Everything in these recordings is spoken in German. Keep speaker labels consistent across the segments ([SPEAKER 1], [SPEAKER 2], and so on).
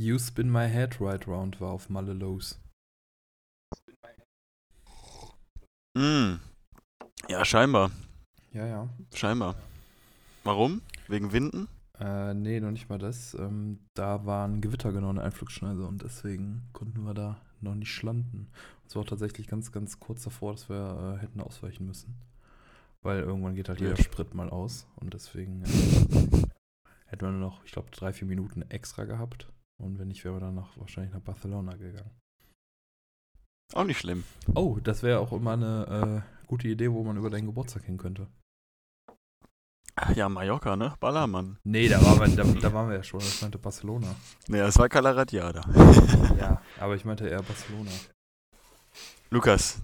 [SPEAKER 1] You Spin My Head Right Round war auf Malle Lows.
[SPEAKER 2] Mm. Ja, scheinbar.
[SPEAKER 1] Ja, ja.
[SPEAKER 2] Scheinbar. Warum? Wegen Winden?
[SPEAKER 1] Äh, nee, noch nicht mal das. Ähm, da war ein Gewitter genau eine Einflugschneise und deswegen konnten wir da noch nicht schlanden. Es war tatsächlich ganz, ganz kurz davor, dass wir äh, hätten ausweichen müssen. Weil irgendwann geht halt
[SPEAKER 2] Ja.
[SPEAKER 1] jeder Sprit mal aus und deswegen äh, hätten wir nur noch, ich glaube, drei, vier Minuten extra gehabt. Und wenn nicht, wären wir dann noch wahrscheinlich nach Barcelona gegangen.
[SPEAKER 2] Auch nicht schlimm.
[SPEAKER 1] Oh, das wäre auch immer eine äh, gute Idee, wo man über deinen Geburtstag hin könnte.
[SPEAKER 2] Ja, Mallorca, ne? Ballermann.
[SPEAKER 1] Nee, da waren wir, da, da waren wir ja schon. Ich meinte Barcelona.
[SPEAKER 2] Nee, das war Calaratiada.
[SPEAKER 1] Ja, aber ich meinte eher Barcelona.
[SPEAKER 2] Lukas,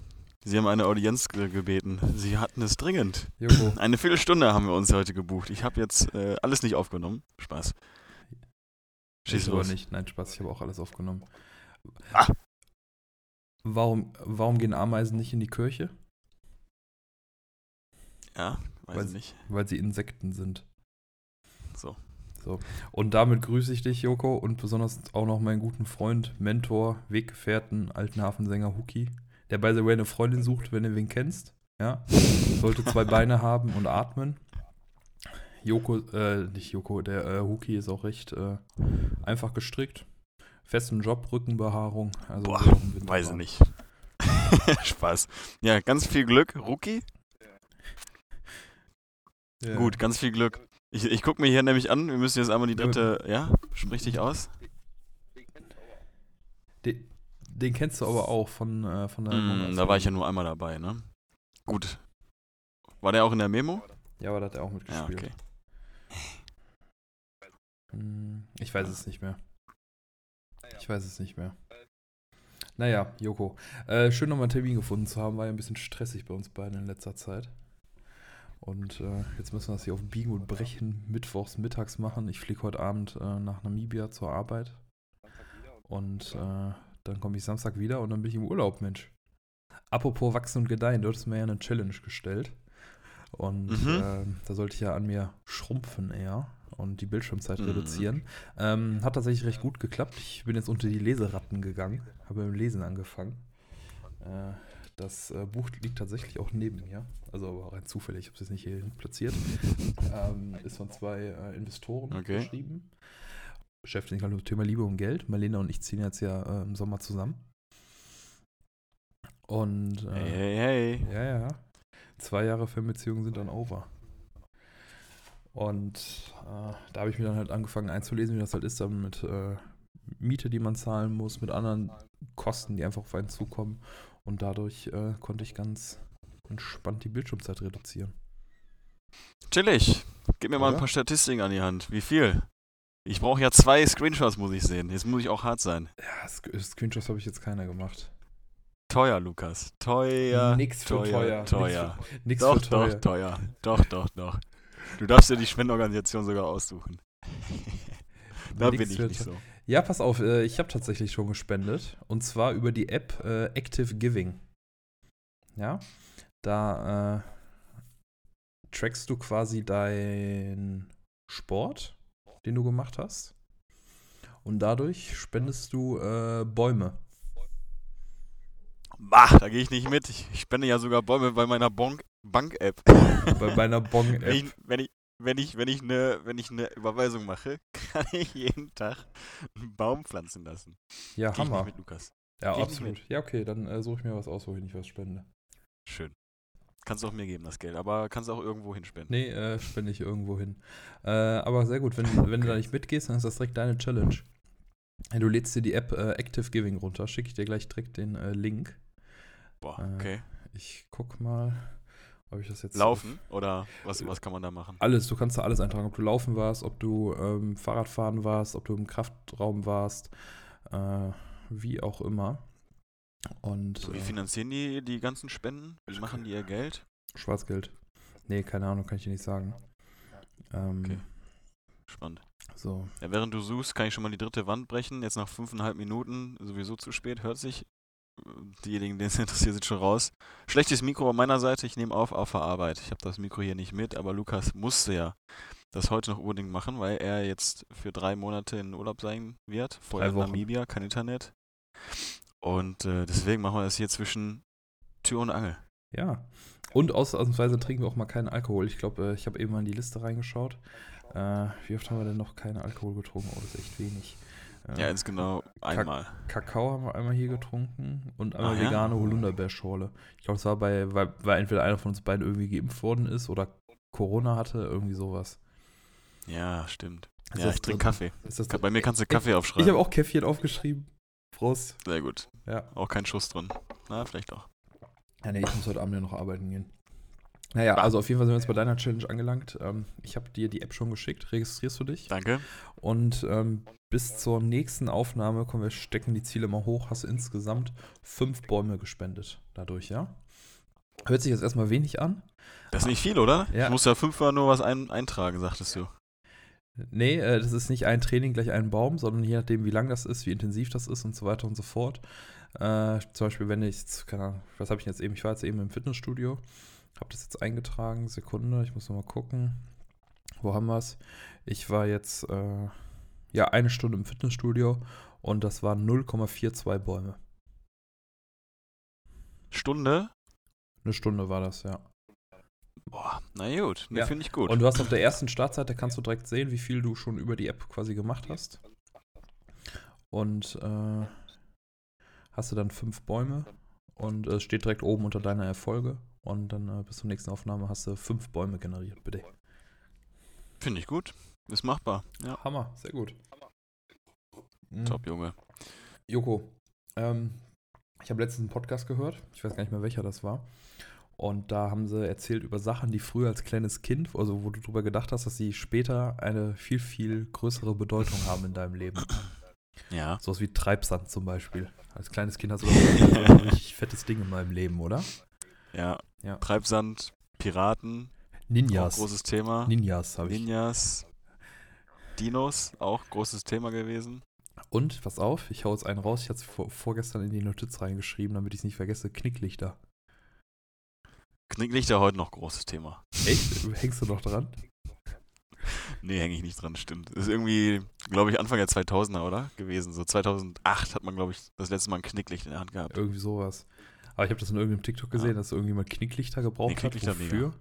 [SPEAKER 2] Sie haben eine Audienz ge gebeten. Sie hatten es dringend.
[SPEAKER 1] Joko,
[SPEAKER 2] Eine Viertelstunde haben wir uns heute gebucht. Ich habe jetzt äh, alles nicht aufgenommen. Spaß. Schieß los.
[SPEAKER 1] nicht. Nein, Spaß, ich habe auch alles aufgenommen.
[SPEAKER 2] Ah.
[SPEAKER 1] Warum, warum gehen Ameisen nicht in die Kirche?
[SPEAKER 2] Ja, weiß
[SPEAKER 1] Weiß-
[SPEAKER 2] ich nicht.
[SPEAKER 1] Weil sie Insekten sind.
[SPEAKER 2] So.
[SPEAKER 1] So. Und damit grüße ich dich, Joko, und besonders auch noch meinen guten Freund, Mentor, Weggefährten, alten Hafensänger Huki, der by the way eine Freundin sucht, wenn du wen kennst. Ja. Sollte zwei Beine haben und atmen. Joko, äh, nicht Joko, der äh, Huki ist auch recht äh, einfach gestrickt. Festen Job, Rückenbehaarung. Also
[SPEAKER 2] Boah, Weiß ich nicht. Spaß. Ja, ganz viel Glück. Rookie?
[SPEAKER 1] Ja.
[SPEAKER 2] Gut, ganz viel Glück. Ich, ich gucke mir hier nämlich an, wir müssen jetzt einmal die
[SPEAKER 1] Ja,
[SPEAKER 2] dritte, ja? Sprich dich aus.
[SPEAKER 1] Den, den kennst du aber auch von, äh, von der
[SPEAKER 2] Mm, da war ich ja nur einmal dabei, ne? Gut. War der auch in der Memo?
[SPEAKER 1] Ja, aber da hat er auch
[SPEAKER 2] Ja,
[SPEAKER 1] mitgespielt.
[SPEAKER 2] okay.
[SPEAKER 1] Hm, Ich weiß es nicht mehr. Ich weiß es nicht mehr. Naja, Joko. Äh, schön nochmal einen Termin gefunden zu haben. War ja ein bisschen stressig bei uns beiden in letzter Zeit. Und äh, jetzt müssen wir das hier auf Biegen und Brechen mittwochs mittags machen. Ich fliege heute Abend äh, nach Namibia zur Arbeit. Und äh, dann komme ich Samstag wieder und dann bin ich im Urlaub, Mensch. Apropos Wachsen und Gedeihen, du hattest mir ja eine Challenge gestellt. Und
[SPEAKER 2] Mhm.
[SPEAKER 1] ähm, da sollte ich ja an mir schrumpfen eher und die Bildschirmzeit
[SPEAKER 2] Mhm.
[SPEAKER 1] reduzieren. Ähm, hat tatsächlich recht gut geklappt. Ich bin jetzt unter die Leseratten gegangen, habe mit dem Lesen angefangen. Äh, das äh, Buch liegt tatsächlich auch neben mir, also aber rein zufällig, ich habe es jetzt nicht hier hin platziert. ähm, ist von zwei äh, Investoren
[SPEAKER 2] Okay.
[SPEAKER 1] geschrieben. Beschäftigt sich halt mit dem Thema Liebe und Geld. Marlene und ich ziehen jetzt ja äh, im Sommer zusammen. Und äh,
[SPEAKER 2] Hey, hey, hey.
[SPEAKER 1] ja, ja. Zwei Jahre Fernbeziehungen sind dann over. Und äh, da habe ich mir dann halt angefangen einzulesen, wie das halt ist, dann mit äh, Miete, die man zahlen muss, mit anderen Kosten, die einfach auf einen zukommen. Und dadurch äh, konnte ich ganz entspannt die Bildschirmzeit reduzieren.
[SPEAKER 2] Chillig. Gib mir mal ein
[SPEAKER 1] Oder?
[SPEAKER 2] paar Statistiken an die Hand. Wie viel? Ich brauche ja zwei Screenshots, muss ich sehen. Jetzt muss ich auch hart sein.
[SPEAKER 1] Ja, Sc- Screenshots habe ich jetzt keiner gemacht.
[SPEAKER 2] Teuer, Lukas. Teuer.
[SPEAKER 1] Nix für
[SPEAKER 2] teuer.
[SPEAKER 1] teuer.
[SPEAKER 2] Teuer.
[SPEAKER 1] Nix
[SPEAKER 2] Doch,
[SPEAKER 1] für teuer.
[SPEAKER 2] doch, teuer. Doch, doch, doch. Du darfst dir die Spendenorganisation sogar aussuchen. da bin ich nicht so.
[SPEAKER 1] Ja, pass auf, äh, ich habe tatsächlich schon gespendet. Und zwar über die App äh, Active Giving. Ja, da äh, trackst du quasi deinen Sport, den du gemacht hast. Und dadurch spendest du äh, Bäume.
[SPEAKER 2] Bah, da gehe ich nicht mit. Ich, ich spende ja sogar Bäume bei meiner Bonk- Bank-App.
[SPEAKER 1] Bei meiner
[SPEAKER 2] wenn,
[SPEAKER 1] Bong-App.
[SPEAKER 2] ich, wenn, ich, wenn, ich, wenn, ich eine, wenn ich eine Überweisung mache, kann ich jeden Tag einen Baum pflanzen lassen.
[SPEAKER 1] Ja,
[SPEAKER 2] Geh ich
[SPEAKER 1] Hammer.
[SPEAKER 2] nicht mit, Lukas.
[SPEAKER 1] Ja,
[SPEAKER 2] Geh ich
[SPEAKER 1] absolut. Ja, okay, dann äh, suche ich mir was aus, wo ich nicht was spende.
[SPEAKER 2] Schön. Kannst du auch mir geben, das Geld, aber kannst auch irgendwo hinspenden.
[SPEAKER 1] Nee, äh, spende ich irgendwo hin. Äh, aber sehr gut, wenn, wenn du da nicht mitgehst, dann ist das direkt deine Challenge. Du lädst dir die App äh, Active Giving runter, schicke ich dir gleich direkt den äh, Link.
[SPEAKER 2] Boah,
[SPEAKER 1] Äh,
[SPEAKER 2] okay.
[SPEAKER 1] Ich guck mal, ob ich das jetzt.
[SPEAKER 2] Laufen oder was, was kann man da machen?
[SPEAKER 1] Alles, du kannst da alles eintragen, ob du laufen warst, ob du ähm, Fahrradfahren warst, ob du im Kraftraum warst, äh, wie auch immer. Und
[SPEAKER 2] Wie
[SPEAKER 1] äh,
[SPEAKER 2] finanzieren die die ganzen Spenden? Wie machen die ihr Geld?
[SPEAKER 1] Schwarzgeld. Nee, keine Ahnung, kann ich dir nicht sagen. Ähm,
[SPEAKER 2] Okay. Spannend.
[SPEAKER 1] So.
[SPEAKER 2] Ja, während du suchst, kann ich schon mal die dritte Wand brechen. Jetzt nach fünfeinhalb Minuten, sowieso zu spät, hört sich diejenigen, denen es interessiert, sind schon raus. Schlechtes Mikro an meiner Seite, ich nehme auf auf der Arbeit. Ich habe das Mikro hier nicht mit, aber Lukas musste ja das heute noch unbedingt machen, weil er jetzt für drei Monate in Urlaub sein wird. Vorher in. Namibia, kein Internet. Und äh, deswegen machen wir das hier zwischen Tür und Angel.
[SPEAKER 1] Ja. Und aus- ausnahmsweise trinken wir auch mal keinen Alkohol. Ich glaube, äh, ich habe eben mal in die Liste reingeschaut. Äh, wie oft haben wir denn noch keinen Alkohol getrunken? Oh, das ist echt wenig. Äh,
[SPEAKER 2] Ja, jetzt genau einmal.
[SPEAKER 1] Kakao haben wir einmal hier getrunken und einmal
[SPEAKER 2] Ah, ja?
[SPEAKER 1] vegane Holunderbeerschorle. Ich glaube, es war bei, weil, weil entweder einer von uns beiden irgendwie geimpft worden ist oder Corona hatte, irgendwie sowas.
[SPEAKER 2] Ja, stimmt.
[SPEAKER 1] Ist
[SPEAKER 2] ja, ich trinke? Kaffee. Bei mir kannst du Kaffee
[SPEAKER 1] Ich
[SPEAKER 2] aufschreiben.
[SPEAKER 1] habe auch Käffchen aufgeschrieben. Prost.
[SPEAKER 2] Sehr gut.
[SPEAKER 1] Ja.
[SPEAKER 2] Auch kein Schuss drin. Na, vielleicht doch.
[SPEAKER 1] Ja, nee, ich muss heute Abend ja noch arbeiten gehen. Naja, also auf jeden Fall sind wir jetzt bei deiner Challenge angelangt. Ähm, ich habe dir die App schon geschickt. Registrierst du dich?
[SPEAKER 2] Danke.
[SPEAKER 1] Und ähm, bis zur nächsten Aufnahme, kommen wir stecken die Ziele mal hoch, hast du insgesamt fünf Bäume gespendet dadurch, ja? Hört sich jetzt erstmal wenig an.
[SPEAKER 2] Das ist nicht viel, oder?
[SPEAKER 1] Ja.
[SPEAKER 2] Ich muss ja fünfmal nur was ein eintragen, sagtest du.
[SPEAKER 1] Nee, äh, das ist nicht ein Training gleich ein Baum, sondern je nachdem, wie lang das ist, wie intensiv das ist und so weiter und so fort. Äh, zum Beispiel, wenn ich, jetzt- keine Ahnung, was habe ich jetzt eben? Ich war jetzt eben im Fitnessstudio, habe das jetzt eingetragen, Sekunde, ich muss noch mal gucken. Wo haben wir es? Ich war jetzt, äh, ja, eine Stunde im Fitnessstudio und das waren 0,42 Bäume.
[SPEAKER 2] Stunde?
[SPEAKER 1] Eine Stunde war das, ja.
[SPEAKER 2] Boah, na gut. Nee,
[SPEAKER 1] Ja.
[SPEAKER 2] finde ich gut.
[SPEAKER 1] Und du hast auf der ersten Startseite, kannst du direkt sehen, wie viel du schon über die App quasi gemacht hast. Und äh, hast du dann fünf Bäume und es steht direkt oben unter deiner Erfolge. Und dann äh, bis zur nächsten Aufnahme hast du fünf Bäume generiert, bitte.
[SPEAKER 2] Finde ich gut. Ist machbar. Ja,
[SPEAKER 1] Hammer, sehr gut. Mhm.
[SPEAKER 2] top, Junge.
[SPEAKER 1] Joko, ähm, ich habe letztens einen Podcast gehört, ich weiß gar nicht mehr welcher das war. Und da haben sie erzählt über Sachen, die früher als kleines Kind, also wo du drüber gedacht hast, dass sie später eine viel, viel größere Bedeutung haben in deinem Leben.
[SPEAKER 2] Ja.
[SPEAKER 1] Sowas wie Treibsand zum Beispiel. Als kleines Kind hast du ein richtig fettes Ding in meinem Leben, oder?
[SPEAKER 2] Ja.
[SPEAKER 1] Ja.
[SPEAKER 2] Treibsand, Piraten,
[SPEAKER 1] Ninjas.
[SPEAKER 2] großes Thema.
[SPEAKER 1] Ninjas habe ich.
[SPEAKER 2] Ninjas, Dinos, auch großes Thema gewesen.
[SPEAKER 1] Und, pass auf, ich hau jetzt einen raus. Ich hatte es vor, vorgestern in die Notiz reingeschrieben, damit ich es nicht vergesse. Knicklichter.
[SPEAKER 2] Knicklichter heute noch großes Thema.
[SPEAKER 1] Echt? Hängst du noch dran?
[SPEAKER 2] Nee, hänge ich nicht dran, stimmt. Ist irgendwie, glaube ich, Anfang der 2000er, oder? Gewesen. So 2008 hat man, glaube ich, das letzte Mal ein Knicklicht in der Hand gehabt.
[SPEAKER 1] Irgendwie sowas. Aber ich habe das in irgendeinem TikTok gesehen,
[SPEAKER 2] Ja.
[SPEAKER 1] dass irgendjemand Knicklichter gebraucht
[SPEAKER 2] Nee, Knicklichter
[SPEAKER 1] hat. Wofür?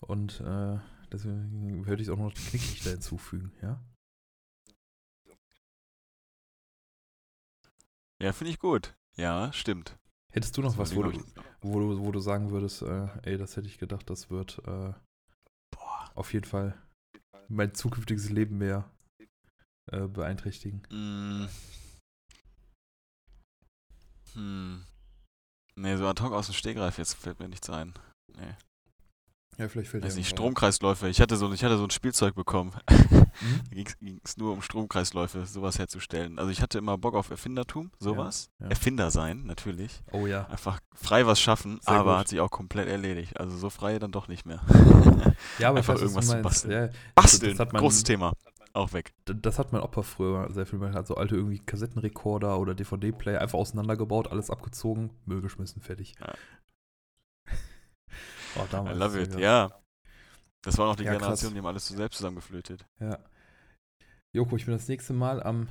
[SPEAKER 1] Und äh, deswegen würde ich auch noch die Knicklichter hinzufügen, ja?
[SPEAKER 2] Ja, finde ich gut. Ja, stimmt.
[SPEAKER 1] Hättest du noch
[SPEAKER 2] Das
[SPEAKER 1] was, wo du, wo du, wo du sagen würdest, äh, ey, das hätte ich gedacht, das wird äh, auf jeden Fall mein zukünftiges Leben mehr äh, beeinträchtigen.
[SPEAKER 2] Mm. Hm. Nee, so ad hoc aus dem Stegreif jetzt fällt mir nichts ein. Nee.
[SPEAKER 1] Ja, vielleicht fällt dir
[SPEAKER 2] nicht, Stromkreisläufe. Ich hatte so, ich hatte so ein Spielzeug bekommen.
[SPEAKER 1] ein. Hm?
[SPEAKER 2] Da ging es nur um Stromkreisläufe, sowas herzustellen. Also ich hatte immer Bock auf Erfindertum, sowas.
[SPEAKER 1] ja.
[SPEAKER 2] Erfinder sein, natürlich.
[SPEAKER 1] Oh ja.
[SPEAKER 2] Einfach frei was schaffen,
[SPEAKER 1] Sehr
[SPEAKER 2] aber
[SPEAKER 1] gut.
[SPEAKER 2] hat sich auch komplett erledigt. Also so frei dann doch nicht mehr.
[SPEAKER 1] Ja, aber
[SPEAKER 2] Einfach
[SPEAKER 1] weiß, was
[SPEAKER 2] irgendwas zu basteln.
[SPEAKER 1] Ja,
[SPEAKER 2] Basteln,
[SPEAKER 1] das hat man-
[SPEAKER 2] großes Thema. Auch weg.
[SPEAKER 1] das hat mein Opa früher sehr viel gemacht. Also alte irgendwie Kassettenrekorder oder DVD-Player einfach auseinandergebaut, alles abgezogen, Müll geschmissen, fertig.
[SPEAKER 2] Ja.
[SPEAKER 1] Oh,
[SPEAKER 2] I
[SPEAKER 1] damals.
[SPEAKER 2] love it, ja. Das war noch die
[SPEAKER 1] Ja, krass.
[SPEAKER 2] Generation, die haben alles so selbst zusammengeflötet.
[SPEAKER 1] Ja. Joko, ich bin das nächste Mal am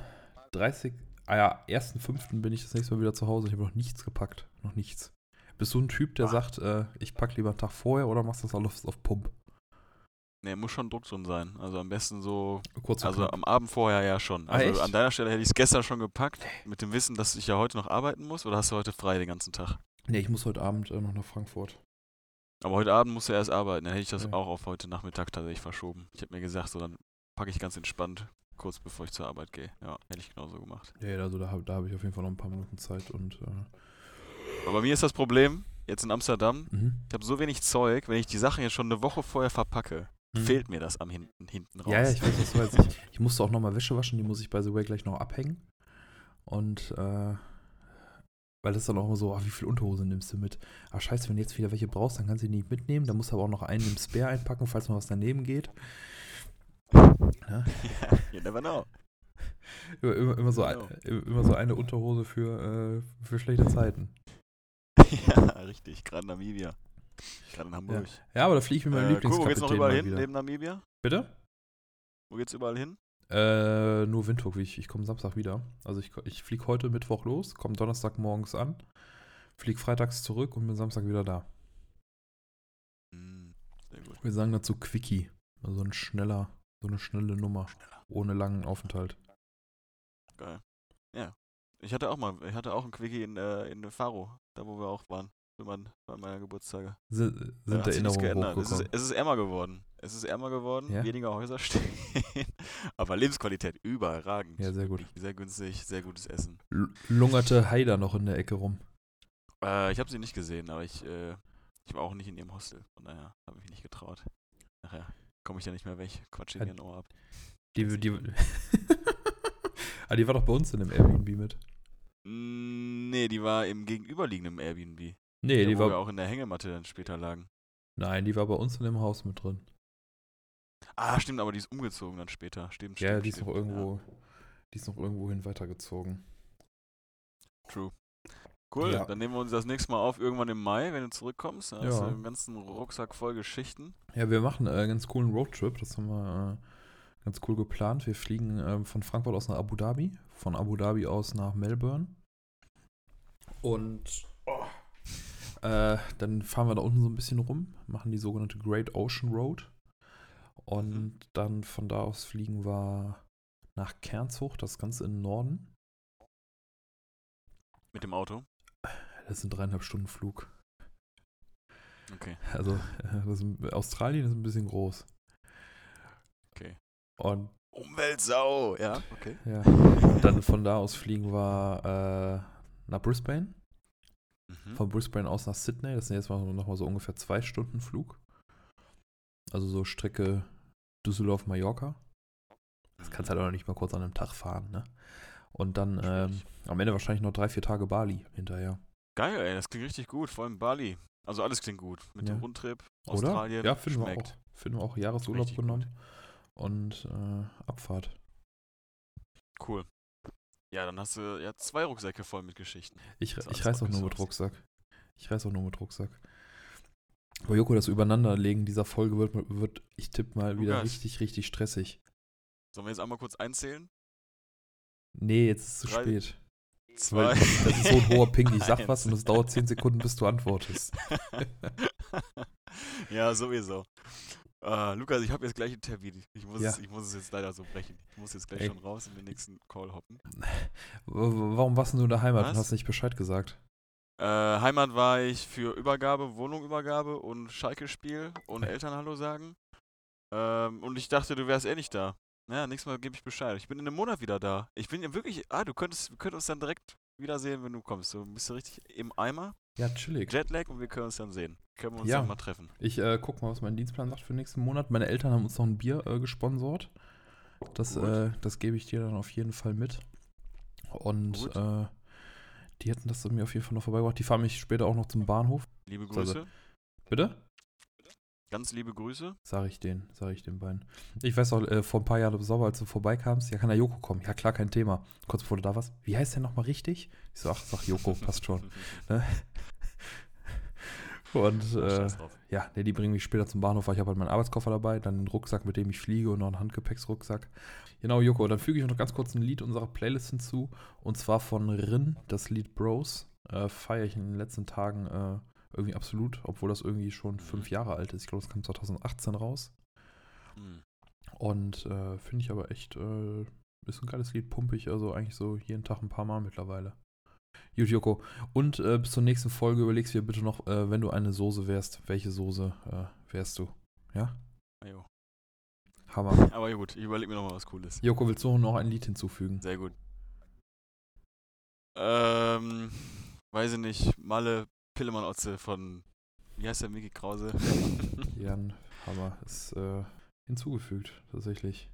[SPEAKER 1] 30. Ah ja, 1.5. bin ich das nächste Mal wieder zu Hause. Ich habe noch nichts gepackt. Noch nichts. Bist du ein Typ, der
[SPEAKER 2] Ah.
[SPEAKER 1] sagt, äh, ich pack lieber einen Tag vorher oder machst du das alles auf Pump?
[SPEAKER 2] Nee, muss schon Druck drin sein. Also am besten so,
[SPEAKER 1] Kurz
[SPEAKER 2] also
[SPEAKER 1] knapp.
[SPEAKER 2] am Abend vorher ja schon.
[SPEAKER 1] Ah,
[SPEAKER 2] Also
[SPEAKER 1] echt?
[SPEAKER 2] an deiner Stelle hätte ich es gestern schon gepackt, mit dem Wissen, dass ich ja heute noch arbeiten muss, oder hast du heute frei den ganzen Tag?
[SPEAKER 1] Nee, ich muss heute Abend äh, noch nach Frankfurt.
[SPEAKER 2] Aber heute Abend musst du erst arbeiten, dann hätte ich das
[SPEAKER 1] Ja.
[SPEAKER 2] auch auf heute Nachmittag tatsächlich verschoben. Ich habe mir gesagt, so dann packe ich ganz entspannt, kurz bevor ich zur Arbeit gehe. Ja, hätte ich genauso gemacht.
[SPEAKER 1] Ja, also da habe da hab ich auf jeden Fall noch ein paar Minuten Zeit und äh,
[SPEAKER 2] Aber bei mir ist das Problem, jetzt in Amsterdam,
[SPEAKER 1] mhm.
[SPEAKER 2] ich habe so wenig Zeug, wenn ich die Sachen jetzt schon eine Woche vorher verpacke,
[SPEAKER 1] Mhm.
[SPEAKER 2] fehlt mir das am hinten, hinten raus.
[SPEAKER 1] Ja, ja, ich weiß, was du meinst. Ich, ich musste auch nochmal Wäsche waschen, die muss ich by the way gleich noch abhängen. Und, äh, weil das ist dann auch immer so, ah, wie viel Unterhose nimmst du mit? Ah, scheiße, wenn du jetzt wieder welche brauchst, dann kannst du die nicht mitnehmen. Dann musst du aber auch noch einen im Spare einpacken, falls mal was daneben geht. Ja,
[SPEAKER 2] you never know.
[SPEAKER 1] immer, immer, immer, so,
[SPEAKER 2] Genau.
[SPEAKER 1] ein- immer so eine Unterhose für, äh, für schlechte Zeiten.
[SPEAKER 2] ja, richtig. Gerade Namibia. Gerade in Hamburg.
[SPEAKER 1] Ja, aber da fliege ich mit meinem
[SPEAKER 2] Äh, cool, wo geht's noch
[SPEAKER 1] Lieblingskapitän
[SPEAKER 2] überall hin,
[SPEAKER 1] wieder.
[SPEAKER 2] neben Namibia?
[SPEAKER 1] Bitte?
[SPEAKER 2] Wo geht's überall hin?
[SPEAKER 1] Äh, nur Windhoek. Ich, ich komme Samstag wieder. Also ich, ich fliege heute Mittwoch los, komme Donnerstag morgens an, fliege freitags zurück und bin Samstag wieder da.
[SPEAKER 2] Hm.
[SPEAKER 1] Wir sagen dazu Quickie. Also ein schneller, so eine schnelle Nummer. Ohne langen Aufenthalt.
[SPEAKER 2] Geil. Ja. Ich hatte auch mal, ich hatte auch ein Quickie in, äh, in Faro, da wo wir auch waren. Für mein, bei meiner Geburtstage.
[SPEAKER 1] Sind,
[SPEAKER 2] Da
[SPEAKER 1] sind
[SPEAKER 2] hat sich
[SPEAKER 1] Erinnerungen
[SPEAKER 2] geändert. Es ist, es ist ärmer geworden. Es ist ärmer geworden,
[SPEAKER 1] Ja?
[SPEAKER 2] weniger Häuser stehen. Aber Lebensqualität überragend.
[SPEAKER 1] Ja, sehr gut.
[SPEAKER 2] Sehr günstig, sehr gutes Essen.
[SPEAKER 1] L- Lungerte Haider noch in der Ecke rum.
[SPEAKER 2] Äh, ich habe sie nicht gesehen, aber ich, äh, ich war auch nicht in ihrem Hostel. Von daher habe ich mich nicht getraut. Nachher komme ich ja nicht mehr weg. Quatsch in
[SPEAKER 1] Ja.
[SPEAKER 2] ihren Ohr ab.
[SPEAKER 1] Die, die, ah, die war doch bei uns in dem Airbnb mit.
[SPEAKER 2] Nee, die war im gegenüberliegenden Airbnb.
[SPEAKER 1] Nee,
[SPEAKER 2] da,
[SPEAKER 1] die
[SPEAKER 2] wo wir
[SPEAKER 1] war.
[SPEAKER 2] auch in der Hängematte dann später lagen.
[SPEAKER 1] Nein, die war bei uns in dem Haus mit drin.
[SPEAKER 2] Ah, stimmt, aber die ist umgezogen dann später. Stimmt,
[SPEAKER 1] Ja,
[SPEAKER 2] stimmt.
[SPEAKER 1] die ist noch irgendwo. Die ist noch irgendwo hin weitergezogen.
[SPEAKER 2] Ja, true. Cool,
[SPEAKER 1] Ja.
[SPEAKER 2] dann nehmen wir uns das nächste Mal auf, irgendwann im Mai, wenn du zurückkommst. Dann hast du
[SPEAKER 1] Ja.
[SPEAKER 2] einen ganzen Rucksack voll Geschichten.
[SPEAKER 1] Ja, wir machen äh, einen ganz coolen Roadtrip. Das haben wir äh, ganz cool geplant. Wir fliegen ähm, von Frankfurt aus nach Abu Dhabi, von Abu Dhabi aus nach Melbourne. Und äh, dann fahren wir da unten so ein bisschen rum, machen die sogenannte Great Ocean Road. Und dann von da aus fliegen wir nach Kernzucht, das Ganze im Norden.
[SPEAKER 2] Mit dem Auto.
[SPEAKER 1] Das sind dreieinhalb Stunden Flug.
[SPEAKER 2] Okay.
[SPEAKER 1] Also äh, das ist, Australien ist ein bisschen groß.
[SPEAKER 2] Okay.
[SPEAKER 1] Und
[SPEAKER 2] Umweltsau, ja, okay.
[SPEAKER 1] Ja. Dann von da aus fliegen wir äh, nach Brisbane.
[SPEAKER 2] Mhm.
[SPEAKER 1] Von Brisbane aus nach Sydney. Das sind jetzt mal nochmal so ungefähr zwei Stunden Flug. Also so Strecke Düsseldorf-Mallorca. Das kannst halt auch noch nicht mal kurz an einem Tag fahren, ne? Und dann ähm, am Ende wahrscheinlich noch drei, vier Tage Bali hinterher.
[SPEAKER 2] Geil, ey, das klingt richtig gut, vor allem Bali. Also alles klingt gut. Mit
[SPEAKER 1] Ja.
[SPEAKER 2] dem Rundtrip,
[SPEAKER 1] Oder?
[SPEAKER 2] Australien,
[SPEAKER 1] Ja, finden wir auch. Finden wir auch Jahresurlaub
[SPEAKER 2] Richtig gut.
[SPEAKER 1] genommen. Und äh, Abfahrt.
[SPEAKER 2] Cool. Ja, dann hast du ja zwei Rucksäcke voll mit Geschichten.
[SPEAKER 1] Ich, ich reise auch nur mit. Rucksack. Ich reise auch nur mit Rucksack. Aber Joko, das Übereinanderlegen dieser Folge wird, wird ich tippe mal, wieder
[SPEAKER 2] Lukas.
[SPEAKER 1] richtig, richtig stressig.
[SPEAKER 2] Sollen wir jetzt einmal kurz einzählen?
[SPEAKER 1] Nee, jetzt ist es zu
[SPEAKER 2] Drei,
[SPEAKER 1] spät.
[SPEAKER 2] Zwei.
[SPEAKER 1] Das ist so ein hoher Ping. Ich sag was und es dauert 10 Sekunden, bis du antwortest.
[SPEAKER 2] ja, sowieso. Äh, Lukas, ich habe jetzt gleich einen Termin. Ich muss,
[SPEAKER 1] Ja.
[SPEAKER 2] es, ich muss es jetzt leider so brechen. Ich muss jetzt gleich
[SPEAKER 1] Ey.
[SPEAKER 2] schon raus in den nächsten Call hoppen.
[SPEAKER 1] Warum warst denn du in der Heimat und
[SPEAKER 2] Was?
[SPEAKER 1] hast nicht Bescheid gesagt?
[SPEAKER 2] Äh, Heimat war ich für Übergabe, Wohnungübergabe und Schalke-Spiel und
[SPEAKER 1] Ey.
[SPEAKER 2] Eltern Hallo sagen. Ähm, und ich dachte, du wärst eh nicht da. Naja, nächstes Mal gebe ich Bescheid. Ich bin in einem Monat wieder da. Ich bin ja wirklich. Ah, du könntest, wir können uns dann direkt wiedersehen, wenn du kommst. Du bist richtig im Eimer.
[SPEAKER 1] Ja, chillig.
[SPEAKER 2] Jetlag und wir können uns dann sehen. Können wir uns
[SPEAKER 1] Ja.
[SPEAKER 2] dann mal treffen.
[SPEAKER 1] Ich äh, guck mal, was mein Dienstplan sagt für nächsten Monat. Meine Eltern haben uns noch ein Bier äh, gesponsort. Das, äh, das gebe ich dir dann auf jeden Fall mit. Und äh, die hätten das mir auf jeden Fall noch vorbeigebracht. Die fahren mich später auch noch zum Bahnhof.
[SPEAKER 2] Liebe
[SPEAKER 1] Also-
[SPEAKER 2] Grüße.
[SPEAKER 1] Bitte?
[SPEAKER 2] Ganz liebe Grüße.
[SPEAKER 1] Sag ich den, sag ich den beiden. Ich weiß auch, äh, vor ein paar Jahren im Sommer, als du vorbeikamst, ja, kann der Joko kommen. Ja, klar, kein Thema. Kurz bevor du da warst, wie heißt der nochmal richtig? Ich so, ach, sag Joko, passt schon. Und äh, ja, nee, die bringen mich später zum Bahnhof, weil ich habe halt meinen Arbeitskoffer dabei, dann den Rucksack, mit dem ich fliege und noch einen Handgepäcksrucksack. Genau, Joko, dann füge ich noch ganz kurz ein Lied unserer Playlist hinzu. Und zwar von Rin, das Lied Bros. Äh, Feiere ich in den letzten Tagen äh, irgendwie absolut, obwohl das irgendwie schon fünf Jahre alt ist. Ich glaube, das kam 2018 raus.
[SPEAKER 2] Hm.
[SPEAKER 1] Und äh, finde ich aber echt, äh, ist ein geiles Lied, pumpig, also eigentlich so jeden Tag ein paar Mal mittlerweile. Gut, Joko. Und äh, bis zur nächsten Folge überlegst du dir bitte noch, äh, wenn du eine Soße wärst, welche Soße äh, wärst du? Ja?
[SPEAKER 2] Ah, jo.
[SPEAKER 1] Hammer.
[SPEAKER 2] Aber ja, gut, ich überlege mir noch mal was Cooles.
[SPEAKER 1] Joko, willst du noch ein Lied hinzufügen?
[SPEAKER 2] Sehr gut. Ähm, weiß ich nicht, Malle Pillemann-Otze von, wie heißt der, Mickey Krause?
[SPEAKER 1] Jan, Hammer. Ist äh, hinzugefügt, tatsächlich.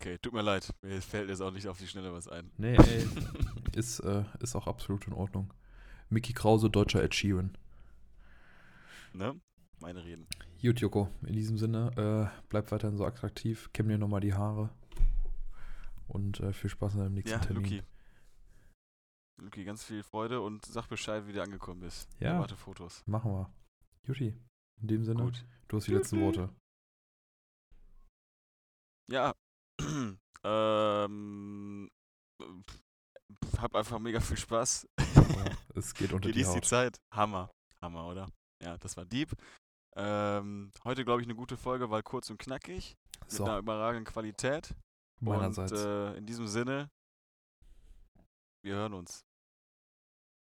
[SPEAKER 2] okay, tut mir leid, mir fällt jetzt auch nicht auf die Schnelle was ein.
[SPEAKER 1] Nee, ey, ist, äh, ist auch absolut in Ordnung. Mickey Krause, deutscher Ed Sheeran.
[SPEAKER 2] Ne? Meine Reden.
[SPEAKER 1] Gut, Joko, in diesem Sinne, äh, bleib weiterhin so attraktiv, kämm dir nochmal die Haare. und äh, viel Spaß beim nächsten
[SPEAKER 2] Ja,
[SPEAKER 1] Termin.
[SPEAKER 2] Luki. Luki, ganz viel Freude und sag Bescheid, wie du angekommen bist.
[SPEAKER 1] Ja.
[SPEAKER 2] Warte Fotos.
[SPEAKER 1] Machen wir. Juti, in dem Sinne,
[SPEAKER 2] Gut.
[SPEAKER 1] du hast die letzten Worte.
[SPEAKER 2] Ja. ähm. Hab einfach mega viel Spaß.
[SPEAKER 1] Ja, es geht unter die
[SPEAKER 2] Genieß die
[SPEAKER 1] Haut.
[SPEAKER 2] Zeit. Hammer. Hammer, oder? Ja, das war deep. Ähm, heute, glaube ich, eine gute Folge, weil kurz und knackig. Mit
[SPEAKER 1] So,
[SPEAKER 2] einer überragenden Qualität.
[SPEAKER 1] meinerseits.
[SPEAKER 2] Und äh, in diesem Sinne, wir hören uns.